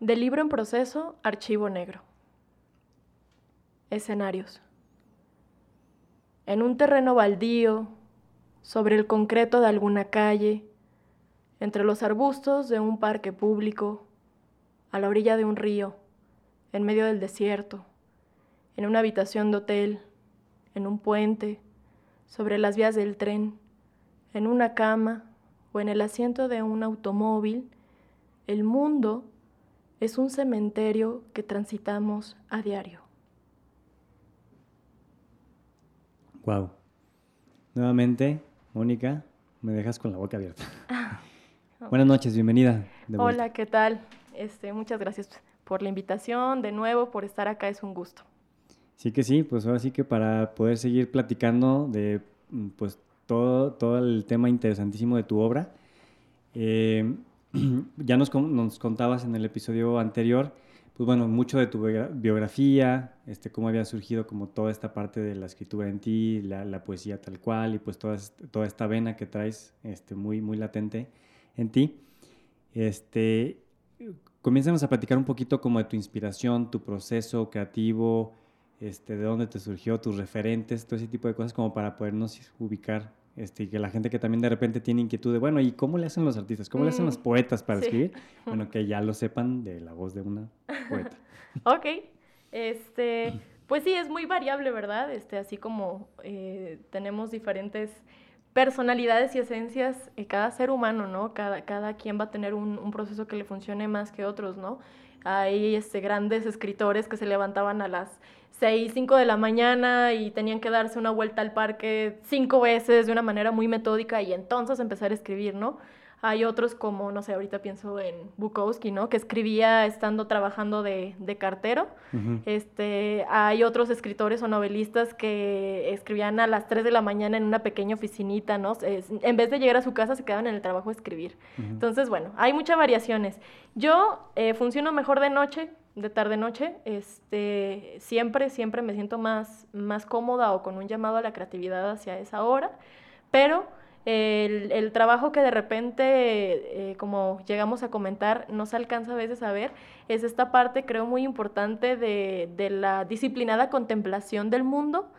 Del libro en proceso, Archivo Negro. Escenarios. En un terreno baldío, sobre el concreto de alguna calle, entre los arbustos de un parque público, a la orilla de un río, en medio del desierto, en una habitación de hotel, en un puente, sobre las vías del tren, en una cama o en el asiento de un automóvil, el mundo es un cementerio que transitamos a diario. Wow. Nuevamente, Mónica, me dejas con la boca abierta. Buenas noches, bienvenida. Hola, ¿qué tal? Este, muchas gracias por la invitación, de nuevo, por estar acá, es un gusto. Sí que sí, pues ahora sí que para poder seguir platicando de pues todo, todo el tema interesantísimo de tu obra, eh, ya nos, contabas en el episodio anterior, pues bueno, mucho de tu biografía, este, cómo había surgido como toda esta parte de la escritura en ti, la, poesía tal cual, y pues toda, toda esta vena que traes este, muy, muy latente en ti. Este, comiénzanos a platicar un poquito como de tu inspiración, tu proceso creativo, este, de dónde te surgió, tus referentes, todo ese tipo de cosas como para podernos ubicar este, y que la gente que también de repente tiene inquietud de, bueno, ¿y cómo le hacen los artistas? ¿Cómo le hacen los mm, poetas para escribir? Bueno, que ya lo sepan de la voz de una poeta. ok, este, pues sí, es muy variable, ¿verdad? Este, así como eh, tenemos diferentes personalidades y esencias, en cada ser humano, ¿no? Cada, cada quien va a tener un, un proceso que le funcione más que otros, ¿no? Hay este, grandes escritores que se levantaban a las 6, 5 de la mañana y tenían que darse una vuelta al parque cinco veces de una manera muy metódica y entonces empezar a escribir, ¿no? Hay otros como, no sé, ahorita pienso en Bukowski, ¿no? Que escribía estando trabajando de, cartero. este, hay otros escritores o novelistas que escribían a las 3 de la mañana en una pequeña oficinita, ¿no? en vez de llegar a su casa se quedaban en el trabajo a escribir. Entonces, bueno, hay muchas variaciones. Yo eh, funciono mejor de noche, de tarde-noche, este, siempre, siempre me siento más, más cómoda o con un llamado a la creatividad hacia esa hora, pero el, el trabajo que de repente, eh, como llegamos a comentar, no se alcanza a veces a ver, es esta parte, creo, muy importante de, de la disciplinada contemplación del mundo,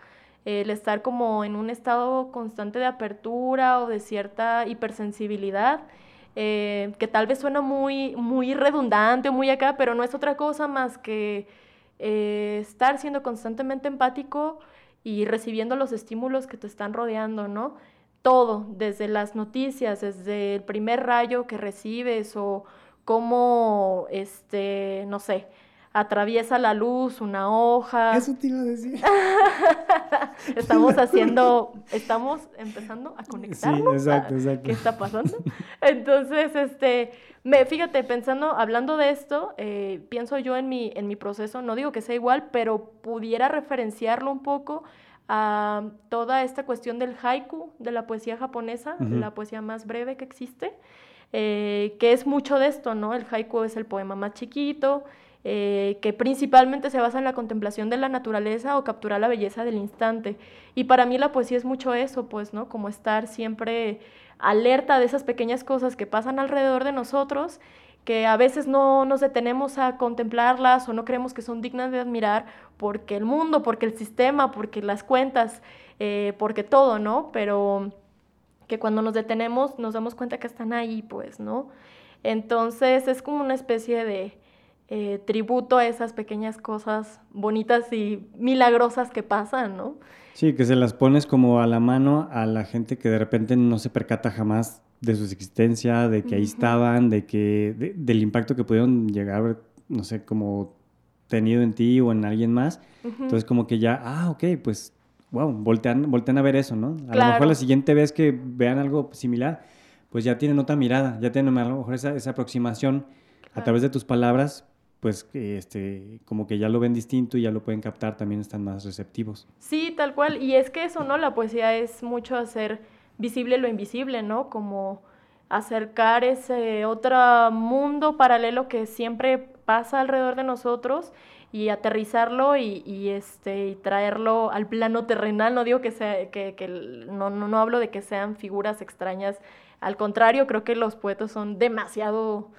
el estar como en un estado constante de apertura o de cierta hipersensibilidad, eh, que tal vez suena muy, muy redundante o muy acá, pero no es otra cosa más que eh, estar siendo constantemente empático y recibiendo los estímulos que te están rodeando, ¿no? Todo, desde las noticias, desde el primer rayo que recibes o cómo, este, no sé, atraviesa la luz, una hoja. Eso te iba a decir. estamos haciendo, estamos empezando a conectarnos. Sí, exacto, exacto. ¿Qué está pasando? Entonces, este, me, fíjate, pensando, hablando de esto, eh, pienso yo en mi, en mi proceso, no digo que sea igual, pero pudiera referenciarlo un poco a toda esta cuestión del haiku, de la poesía japonesa, la poesía más breve que existe, eh, que es mucho de esto, ¿no? El haiku es el poema más chiquito, eh, que principalmente se basa en la contemplación de la naturaleza o capturar la belleza del instante. Y para mí la poesía es mucho eso, pues, ¿no? Como estar siempre alerta de esas pequeñas cosas que pasan alrededor de nosotros, que a veces no nos detenemos a contemplarlas o no creemos que son dignas de admirar porque el mundo, porque el sistema, porque las cuentas, eh, porque todo, ¿no? Pero que cuando nos detenemos nos damos cuenta que están ahí, pues, ¿no? Entonces es como una especie de, eh, tributo a esas pequeñas cosas bonitas y milagrosas que pasan, ¿no? Sí, que se las pones como a la mano a la gente que de repente no se percata jamás de su existencia, de que ahí estaban, de que del impacto que pudieron llegar, no sé, como tenido en ti o en alguien más. Entonces como que ya, ah, ok, pues, wow, voltean, voltean a ver eso, ¿no? A lo mejor la siguiente vez que vean algo similar, pues ya tienen otra mirada, ya tienen a lo mejor esa, esa aproximación a través de tus palabras, pues este, como que ya lo ven distinto y ya lo pueden captar, también están más receptivos. Sí, tal cual. Y es que eso, ¿no? La poesía es mucho hacer visible lo invisible, ¿no? Como acercar ese otro mundo paralelo que siempre pasa alrededor de nosotros y aterrizarlo y, este, y traerlo al plano terrenal. No digo que sea, que, que no, no, no hablo de que sean figuras extrañas. Al contrario, creo que los poetas son demasiado...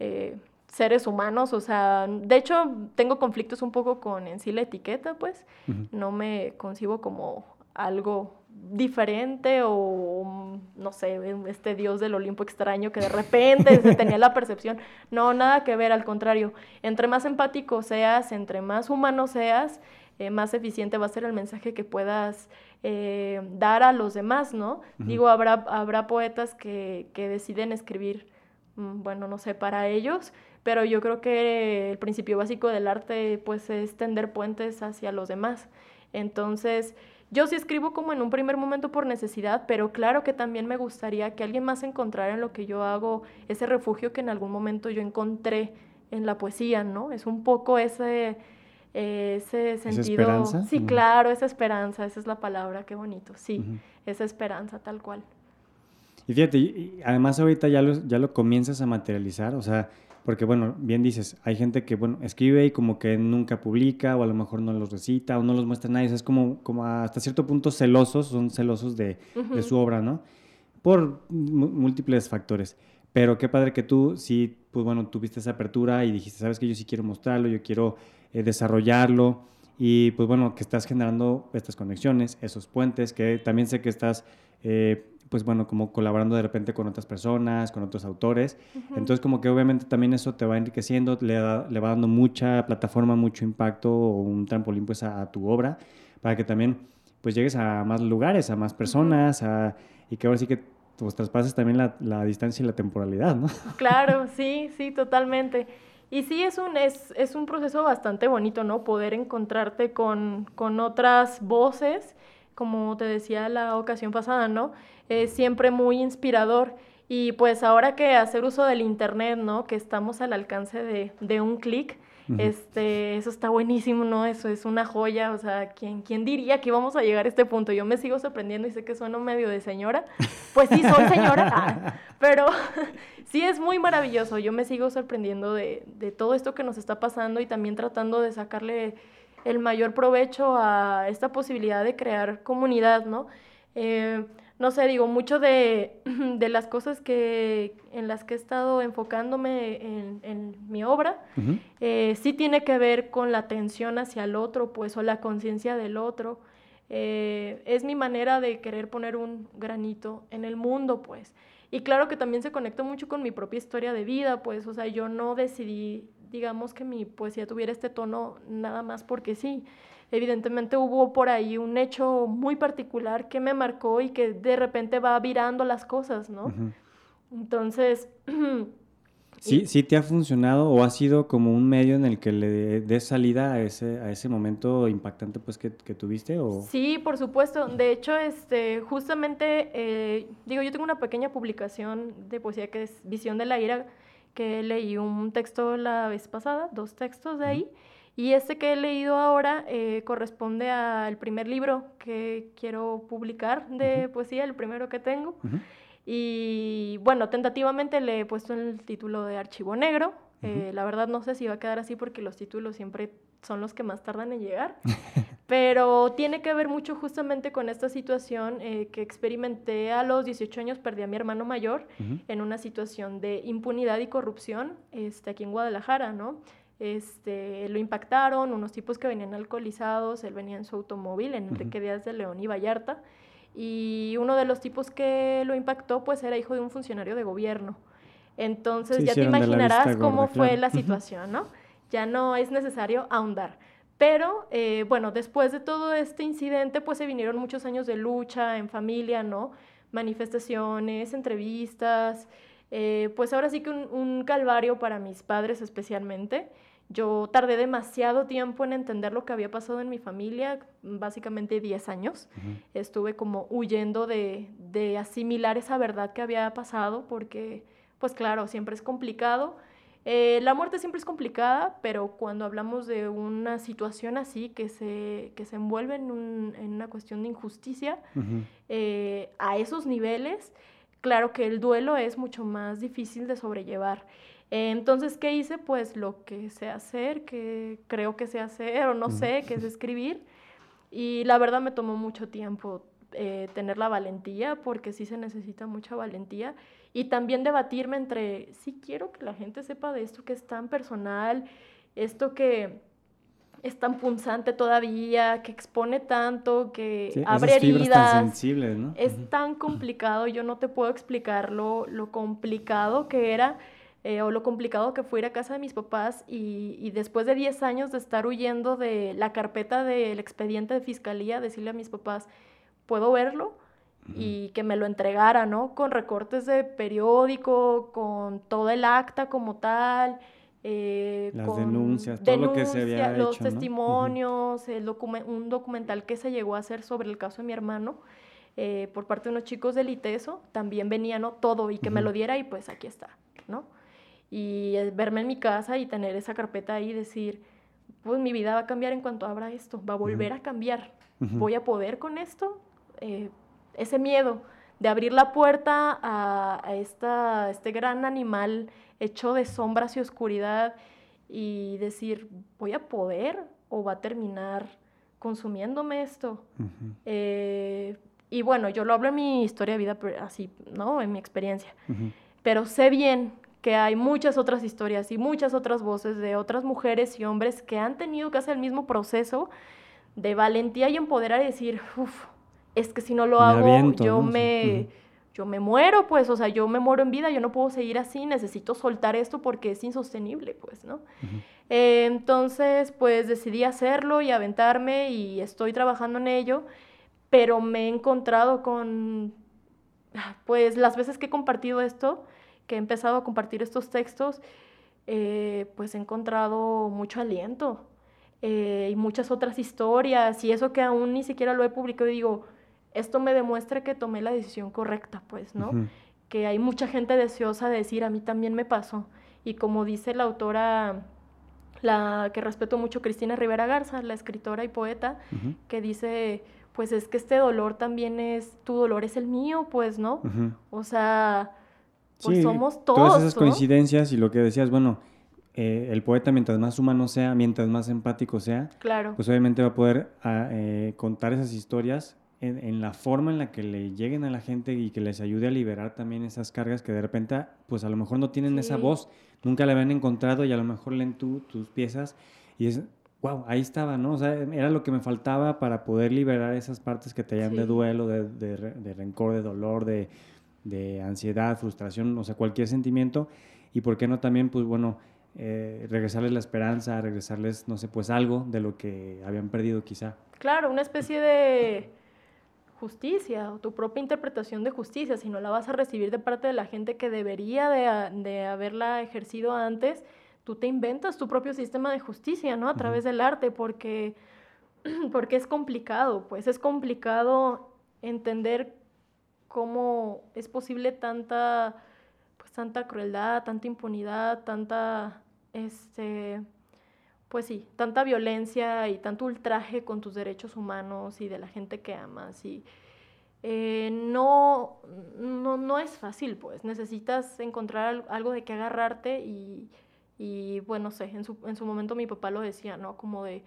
Eh, seres humanos, o sea, de hecho tengo conflictos un poco con en sí la etiqueta, pues, no me concibo como algo diferente o no sé, este dios del Olimpo extraño que de repente se tenía la percepción. No, nada que ver, al contrario. Entre más empático seas, entre más humano seas, eh, más eficiente va a ser el mensaje que puedas eh, dar a los demás, ¿no? Digo, habrá, habrá poetas que, que deciden escribir, mm, bueno, no sé, para ellos, pero yo creo que el principio básico del arte, pues, es tender puentes hacia los demás. Entonces, yo sí escribo como en un primer momento por necesidad, pero claro que también me gustaría que alguien más encontrara en lo que yo hago ese refugio que en algún momento yo encontré en la poesía, ¿no? Es un poco ese, ese sentido. ¿Esa esperanza? Sí, claro, esa esperanza, esa es la palabra, qué bonito, sí, esa esperanza tal cual. Y fíjate, además ahorita ya lo, ya lo comienzas a materializar, o sea, porque bueno, bien dices, hay gente que bueno, escribe y como que nunca publica o a lo mejor no los recita o no los muestra a nadie, es como, como hasta cierto punto celosos, son celosos de, de su obra, ¿no? Por múltiples factores. Pero qué padre que tú sí, pues bueno, tuviste esa apertura y dijiste, sabes que yo sí quiero mostrarlo, yo quiero eh, desarrollarlo y pues bueno, que estás generando estas conexiones, esos puentes, que también sé que estás eh, pues bueno, como colaborando de repente con otras personas, con otros autores. Entonces como que obviamente también eso te va enriqueciendo, le, le, va dando mucha plataforma, mucho impacto o un trampolín pues a, tu obra para que también pues llegues a más lugares, a más personas a, y que ahora sí que pues traspases también la, la, distancia y la temporalidad, ¿no? Claro, sí, sí, totalmente. Y sí, es un, es, es un proceso bastante bonito, ¿no? Poder encontrarte con, con otras voces, como te decía la ocasión pasada, ¿no? Es siempre muy inspirador. Y pues ahora que hacer uso del Internet, ¿no? Que estamos al alcance de, de un clic, este, eso está buenísimo, ¿no? Eso es una joya, o sea, ¿quién, ¿quién diría que íbamos a llegar a este punto? Yo me sigo sorprendiendo y sé que sueno medio de señora. Pues sí, soy señora, ah, pero sí es muy maravilloso. Yo me sigo sorprendiendo de, de todo esto que nos está pasando y también tratando de sacarle el mayor provecho a esta posibilidad de crear comunidad, ¿no? Eh, no sé, digo, mucho de, las cosas que, en las que he estado enfocándome en, mi obra, eh, sí tiene que ver con la atención hacia el otro, pues, o la conciencia del otro. Eh, es mi manera de querer poner un granito en el mundo, pues. Y claro que también se conecta mucho con mi propia historia de vida, pues, o sea, yo no decidí, digamos, que mi poesía tuviera este tono nada más porque sí evidentemente hubo por ahí un hecho muy particular que me marcó y que de repente va virando las cosas, ¿no? Entonces... ¿Sí, ¿Sí te ha funcionado o ha sido como un medio en el que le des salida a ese, a ese momento impactante pues, que, tuviste? O? Sí, por supuesto. De hecho, este, justamente, eh, digo, yo tengo una pequeña publicación de poesía que es Visión de la Ira, que leí un texto la vez pasada, dos textos de ahí. Y este que he leído ahora eh, corresponde al primer libro que quiero publicar de poesía, el primero que tengo. Y bueno, tentativamente le he puesto el título de Archivo Negro. Eh, la verdad no sé si va a quedar así porque los títulos siempre son los que más tardan en llegar. Pero tiene que ver mucho justamente con esta situación eh, que experimenté a los 18 años, perdí a mi hermano mayor en una situación de impunidad y corrupción este, aquí en Guadalajara, ¿no? Este, lo impactaron, unos tipos que venían alcoholizados, él venía en su automóvil, en Enrique Díaz de León y Vallarta, y uno de los tipos que lo impactó, pues era hijo de un funcionario de gobierno. Entonces ya te imaginarás cómo fue la situación, ¿no? Ya no es necesario ahondar. Pero eh, bueno, después de todo este incidente, pues se vinieron muchos años de lucha en familia, ¿no? Manifestaciones, entrevistas, eh, pues ahora sí que un, un, calvario para mis padres especialmente. Yo tardé demasiado tiempo en entender lo que había pasado en mi familia, básicamente 10 años. Estuve como huyendo de, de, asimilar esa verdad que había pasado porque, pues claro, siempre es complicado. Eh, la muerte siempre es complicada, pero cuando hablamos de una situación así que se, que se envuelve en, un, en una cuestión de injusticia, eh, a esos niveles, claro que el duelo es mucho más difícil de sobrellevar. Entonces, ¿qué hice? Pues lo que sé hacer, que creo que sé hacer o no sé, que es escribir. Y la verdad me tomó mucho tiempo eh, tener la valentía, porque sí se necesita mucha valentía. y también debatirme entre, sí quiero que la gente sepa de esto que es tan personal, esto que es tan punzante todavía, que expone tanto, que abre heridas. Tan sensibles, ¿no? Es tan complicado, yo no te puedo explicar lo, lo complicado que era eh, o lo complicado que fue ir a casa de mis papás y, y después de 10 años de estar huyendo de la carpeta del expediente de fiscalía, decirle a mis papás, ¿puedo verlo? y que me lo entregara, ¿no? Con recortes de periódico, con todo el acta como tal, eh, Las denuncias, todo lo que se había los testimonios, el un documental que se llegó a hacer sobre el caso de mi hermano eh, por parte de unos chicos del ITESO, también venía, ¿no? Todo, y que me lo diera y pues aquí está, ¿no? Y verme en mi casa y tener esa carpeta ahí y decir, pues mi vida va a cambiar en cuanto abra esto, va a volver a cambiar, voy a poder con esto, eh, ese miedo de abrir la puerta a, esta, este gran animal hecho de sombras y oscuridad y decir, voy a poder o va a terminar consumiéndome esto. Eh, y bueno, yo lo hablo en mi historia de vida así, ¿no? En mi experiencia. Pero sé bien que hay muchas otras historias y muchas otras voces de otras mujeres y hombres que han tenido que hacer el mismo proceso de valentía y empoderar y decir, uff, es que si no lo hago, yo me... Yo me muero, pues, o sea, yo me muero en vida, yo no puedo seguir así, necesito soltar esto porque es insostenible, pues, ¿no? Eh, entonces, pues decidí hacerlo y aventarme y estoy trabajando en ello, pero me he encontrado con, pues, las veces que he compartido esto, que he empezado a compartir estos textos, eh, pues he encontrado mucho aliento eh, y muchas otras historias y eso que aún ni siquiera lo he publicado y digo, esto me demuestra que tomé la decisión correcta, pues, ¿no? Que hay mucha gente deseosa de decir, a mí también me pasó. Y como dice la autora, la que respeto mucho, Cristina Rivera Garza, la escritora y poeta, que dice, pues es que este dolor también es, tu dolor es el mío, pues, ¿no? O sea, pues somos todos. Todas esas coincidencias y lo que decías, bueno, eh, el poeta, mientras más humano sea, mientras más empático sea, claro. pues obviamente va a poder ah, eh, contar esas historias en, la forma en la que le lleguen a la gente y que les ayude a liberar también esas cargas que de repente, pues a lo mejor no tienen esa voz, nunca la habían encontrado y a lo mejor leen tú, tus piezas y es, wow, ahí estaba, ¿no? O sea, era lo que me faltaba para poder liberar esas partes que te llaman de duelo, de, de, rencor, de dolor, de, de ansiedad, frustración, o sea, cualquier sentimiento. Y por qué no también, pues bueno, eh, regresarles la esperanza, regresarles, no sé, pues algo de lo que habían perdido quizá. Claro, una especie de justicia o tu propia interpretación de justicia, si no la vas a recibir de parte de la gente que debería de, haberla ejercido antes, tú te inventas tu propio sistema de justicia, ¿no? A través del arte, porque, porque es complicado, pues es complicado entender cómo es posible tanta, pues tanta crueldad, tanta impunidad, tanta, este, pues sí, tanta violencia y tanto ultraje con tus derechos humanos y de la gente que amas y eh, no, no, no, es fácil, pues necesitas encontrar algo de que agarrarte y, y bueno, sé, en su, en su momento mi papá lo decía, ¿no? Como de,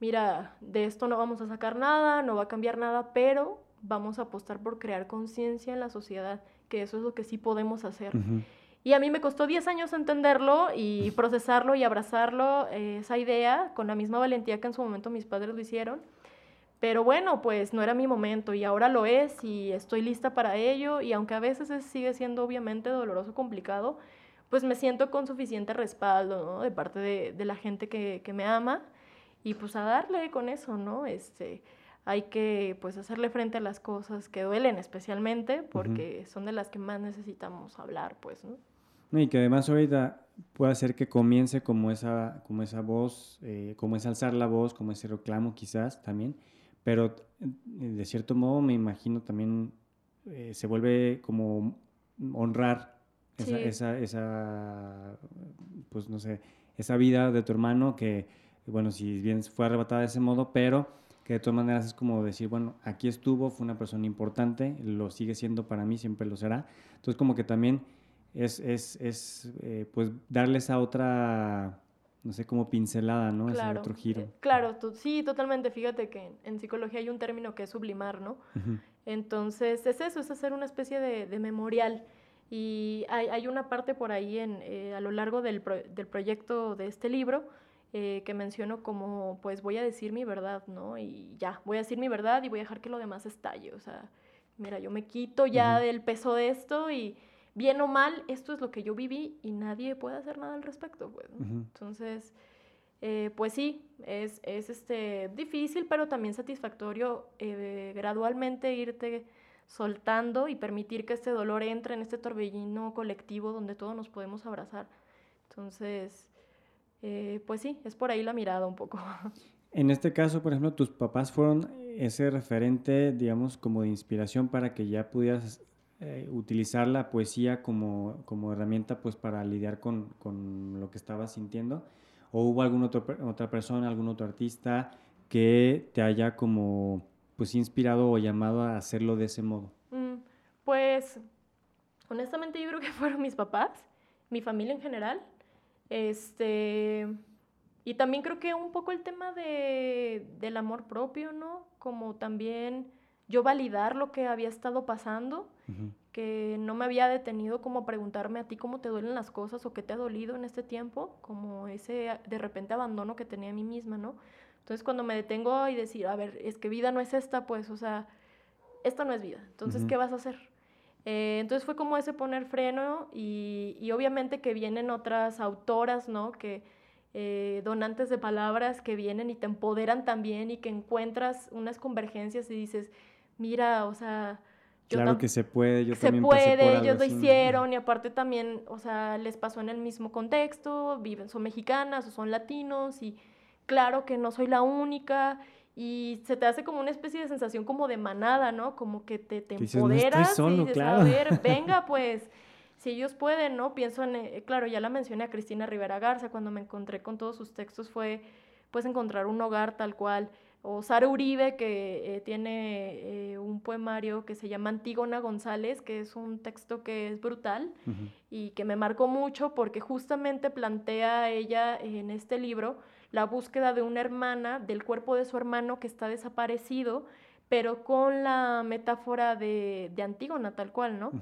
mira, de esto no vamos a sacar nada, no va a cambiar nada, pero vamos a apostar por crear conciencia en la sociedad, que eso es lo que sí podemos hacer. Y a mí me costó 10 años entenderlo y procesarlo y abrazarlo, eh, esa idea, con la misma valentía que en su momento mis padres lo hicieron. Pero bueno, pues no era mi momento y ahora lo es y estoy lista para ello y aunque a veces sigue siendo obviamente doloroso, complicado, pues me siento con suficiente respaldo ¿no? de parte de, de la gente que, que, me ama y pues a darle con eso, ¿no? Este, hay que pues hacerle frente a las cosas que duelen especialmente porque son de las que más necesitamos hablar, pues, ¿no? Y que además ahorita puede ser que comience como esa, como esa voz, eh, como es alzar la voz, como ese reclamo quizás también, pero eh, de cierto modo me imagino también eh, se vuelve como honrar esa, esa, esa, pues no sé, esa vida de tu hermano que, bueno, si bien fue arrebatada de ese modo, pero que de todas maneras es como decir, bueno, aquí estuvo, fue una persona importante, lo sigue siendo para mí, siempre lo será. Entonces como que también es, es, es eh, pues darle esa otra, no sé, como pincelada, ¿no? Ese otro giro. Eh, claro, sí, totalmente. Fíjate que en, psicología hay un término que es sublimar, ¿no? Entonces, es eso, es hacer una especie de, memorial. Y hay, una parte por ahí en, eh, a lo largo del, del, proyecto de este libro eh, que menciono como, pues voy a decir mi verdad, ¿no? Y ya, voy a decir mi verdad y voy a dejar que lo demás estalle. O sea, mira, yo me quito ya del peso de esto y bien o mal, esto es lo que yo viví y nadie puede hacer nada al respecto, pues. Entonces, eh, pues sí, es, es, este, difícil, pero también satisfactorio gradualmente irte soltando y permitir que este dolor entre en este torbellino colectivo donde todos nos podemos abrazar. Entonces, eh, pues sí, es por ahí la mirada un poco. En este caso, por ejemplo, tus papás fueron ese referente, digamos, como de inspiración para que ya pudieras eh, utilizar la poesía como, como, herramienta pues para lidiar con, con, lo que estabas sintiendo? ¿O hubo alguna otra persona, algún otro artista que te haya como pues inspirado o llamado a hacerlo de ese modo? Mm, pues honestamente yo creo que fueron mis papás, mi familia en general. Este, y también creo que un poco el tema de, del amor propio, ¿no? Como también yo validar lo que había estado pasando, que no me había detenido como a preguntarme a ti cómo te duelen las cosas o qué te ha dolido en este tiempo, como ese de repente abandono que tenía a mí misma, ¿no? Entonces cuando me detengo y decir, a ver, es que vida no es esta, pues, o sea, esta no es vida. Entonces, ¿qué vas a hacer? Eh, entonces fue como ese poner freno y, y, obviamente que vienen otras autoras, ¿no? Que eh, donantes de palabras que vienen y te empoderan también y que encuentras unas convergencias y dices, mira, o sea... Claro que se puede, yo se también puede, ellos lo hicieron y aparte también, o sea, les pasó en el mismo contexto, viven, son mexicanas o son latinos y claro que no soy la única y se te hace como una especie de sensación como de manada, ¿no? Como que te, te empoderas y dices, claro. a ver, venga pues, si ellos pueden, ¿no? Pienso en, eh, claro, ya la mencioné a Cristina Rivera Garza, cuando me encontré con todos sus textos fue, pues, encontrar un hogar tal cual. O Sara Uribe, que eh, tiene eh, un poemario que se llama Antígona González, que es un texto que es brutal y que me marcó mucho porque justamente plantea ella en este libro la búsqueda de una hermana, del cuerpo de su hermano que está desaparecido, pero con la metáfora de, Antígona, tal cual, ¿no?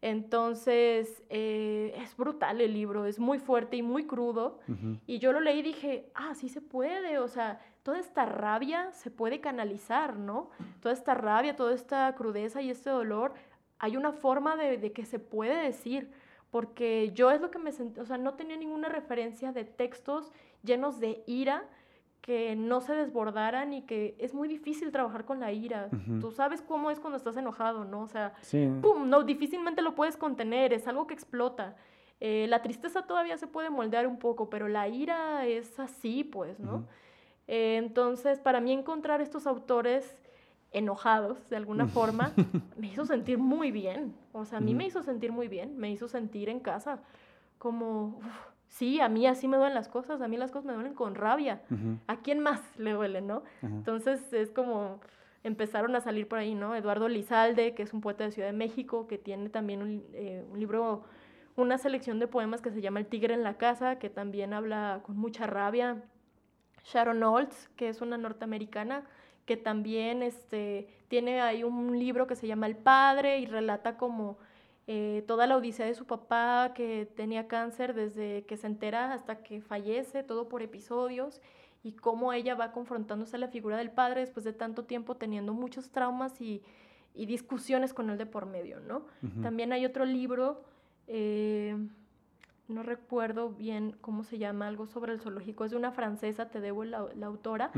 Entonces, eh, es brutal el libro, es muy fuerte y muy crudo. Y yo lo leí y dije, ah, sí se puede, o sea, toda esta rabia se puede canalizar, ¿no? Toda esta rabia, toda esta crudeza y este dolor, hay una forma de, de que se puede decir porque yo es lo que me sentí, o sea, no tenía ninguna referencia de textos llenos de ira que no se desbordaran y que es muy difícil trabajar con la ira. Tú sabes cómo es cuando estás enojado, ¿no? O sea, ¡pum! No, difícilmente lo puedes contener, es algo que explota. Eh, la tristeza todavía se puede moldear un poco, pero la ira es así, pues, ¿no? Eh, entonces, para mí encontrar estos autores enojados de alguna forma, me hizo sentir muy bien. O sea, a mí me hizo sentir muy bien, me hizo sentir en casa como, sí, a mí así me duelen las cosas, a mí las cosas me duelen con rabia. ¿A quién más le duele, no? Entonces es como empezaron a salir por ahí, ¿no? Eduardo Lizalde, que es un poeta de Ciudad de México, que tiene también un, eh, un libro, una selección de poemas que se llama El tigre en la casa, que también habla con mucha rabia. Sharon Olds, que es una norteamericana, que también este, tiene ahí un libro que se llama El Padre y relata como eh, toda la odisea de su papá que tenía cáncer desde que se entera hasta que fallece, todo por episodios, y cómo ella va confrontándose a la figura del padre después de tanto tiempo teniendo muchos traumas y, discusiones con él de por medio, ¿no? También hay otro libro, eh, no recuerdo bien cómo se llama, algo sobre el zoológico, es de una francesa, te debo la, autora,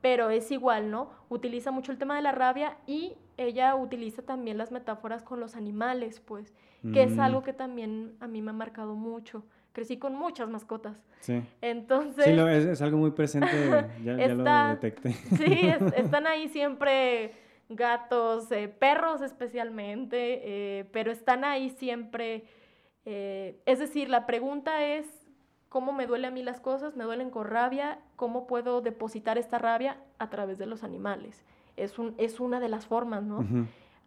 pero es igual, ¿no? Utiliza mucho el tema de la rabia y ella utiliza también las metáforas con los animales, pues, que es algo mm. que también a mí me ha marcado mucho. Crecí con muchas mascotas. Sí. Entonces... Sí, es, algo muy presente, ya, lo detecté. Sí, están ahí siempre gatos, eh, perros especialmente, eh, pero están ahí siempre. Eh, es decir, la pregunta es cómo me duele a mí las cosas, me duelen con rabia, cómo puedo depositar esta rabia a través de los animales. Es, un, es una de las formas, ¿no?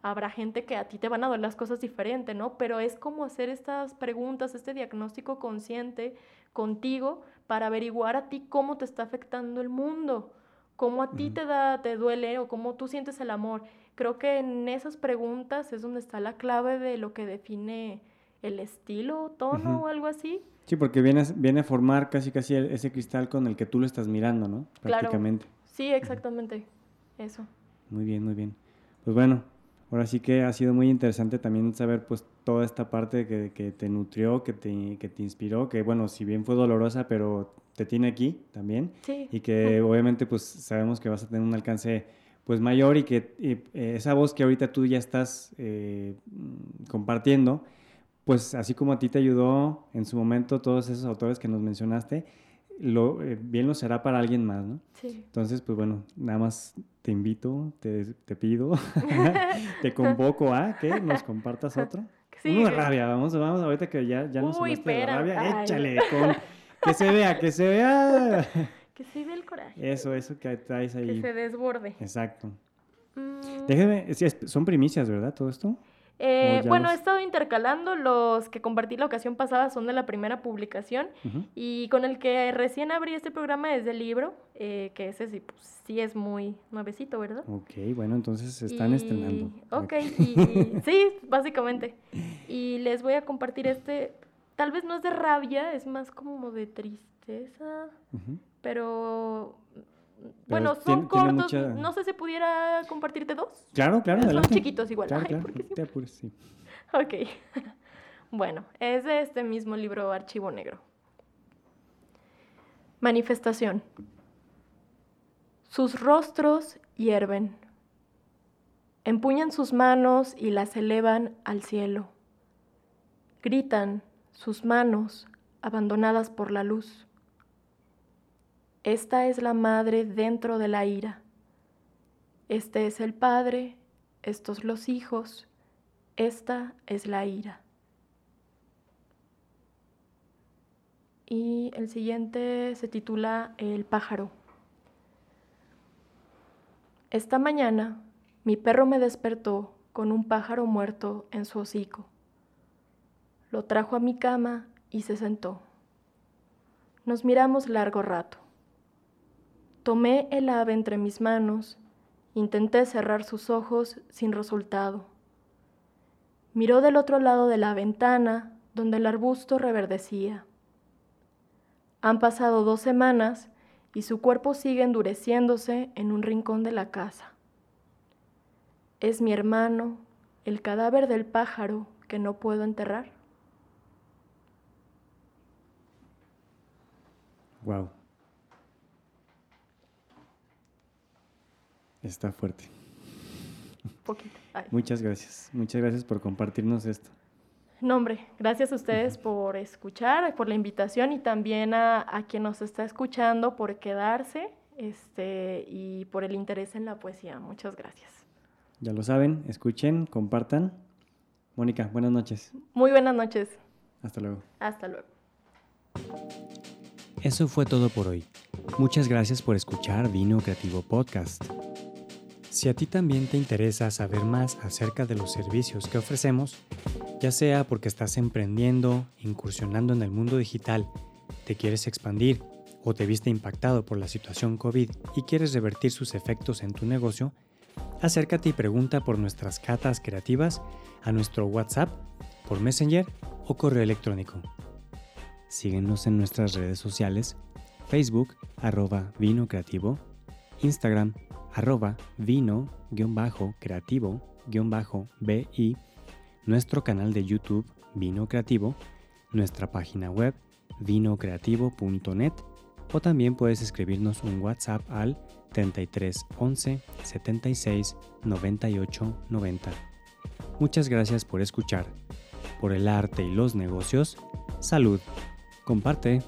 Habrá gente que a ti te van a doler las cosas diferente, ¿no? Pero es como hacer estas preguntas, este diagnóstico consciente contigo para averiguar a ti cómo te está afectando el mundo, cómo a ti te da, te duele o cómo tú sientes el amor. Creo que en esas preguntas es donde está la clave de lo que define el estilo, tono o algo así. Sí, porque viene, viene a formar casi casi ese cristal con el que tú lo estás mirando, ¿no? Prácticamente. Sí, exactamente. Eso. Muy bien, muy bien. Pues bueno, ahora sí que ha sido muy interesante también saber pues toda esta parte que, que te nutrió, que te, que te inspiró, que bueno, si bien fue dolorosa, pero te tiene aquí también. Sí. Y que obviamente pues sabemos que vas a tener un alcance pues mayor y que eh, esa voz que ahorita tú ya estás eh, compartiendo, pues así como a ti te ayudó en su momento todos esos autores que nos mencionaste, lo, eh, bien lo será para alguien más, ¿no? Sí. Entonces, pues bueno, nada más te invito, te, te pido, te convoco a que nos compartas otro. Sí, Uno de rabia, vamos, vamos, ahorita que ya, ya nos Uy, de rabia, échale, con, que se vea, que se vea. Que se vea el coraje. Eso, eso que traes ahí. Que se desborde. Exacto. Mm. Déjeme, son primicias, ¿verdad? Todo esto. Eh, bueno, he estado intercalando. Los que compartí la ocasión pasada son de la primera publicación. Y con el que recién abrí este programa es del libro, eh, que ese sí, pues, sí es muy nuevecito, ¿verdad? Ok, bueno, entonces se están estrenando. Ok, y, sí, básicamente. Y les voy a compartir este. Tal vez no es de rabia, es más como de tristeza. Pero bueno, son cortos. No sé si pudiera compartirte dos. Claro, claro. Son chiquitos igual. Claro, claro. Te apures, sí. Ok. bueno, es de este mismo libro Archivo Negro. Manifestación. Sus rostros hierven. Empuñan sus manos y las elevan al cielo. Gritan sus manos abandonadas por la luz. Esta es la madre dentro de la ira. Este es el padre, estos los hijos, esta es la ira. Y el siguiente se titula El pájaro. Esta mañana mi perro me despertó con un pájaro muerto en su hocico. Lo trajo a mi cama y se sentó. Nos miramos largo rato. Tomé el ave entre mis manos, intenté cerrar sus ojos sin resultado. Miró del otro lado de la ventana, donde el arbusto reverdecía. Han pasado dos semanas y su cuerpo sigue endureciéndose en un rincón de la casa. Es mi hermano, el cadáver del pájaro que no puedo enterrar. Wow. Está fuerte. Poquito. Muchas gracias. Muchas gracias por compartirnos esto. No, hombre, gracias a ustedes por escuchar, por la invitación y también a, quien nos está escuchando por quedarse este, y por el interés en la poesía. Muchas gracias. Ya lo saben, escuchen, compartan. Mónica, buenas noches. Muy buenas noches. Hasta luego. Hasta luego. Eso fue todo por hoy. Muchas gracias por escuchar Vino Creativo Podcast. Si a ti también te interesa saber más acerca de los servicios que ofrecemos, ya sea porque estás emprendiendo, incursionando en el mundo digital, te quieres expandir o te viste impactado por la situación COVID y quieres revertir sus efectos en tu negocio, acércate y pregunta por nuestras catas creativas a nuestro WhatsApp, por Messenger o correo electrónico. Síguenos en nuestras redes sociales, Facebook, arroba vino creativo, Instagram, arroba vino-creativo-bi, nuestro canal de YouTube Vino Creativo, nuestra página web vinocreativo.net o también puedes escribirnos un WhatsApp al 33 11 76 98 90. Muchas gracias por escuchar. Por el arte y los negocios, salud. Comparte.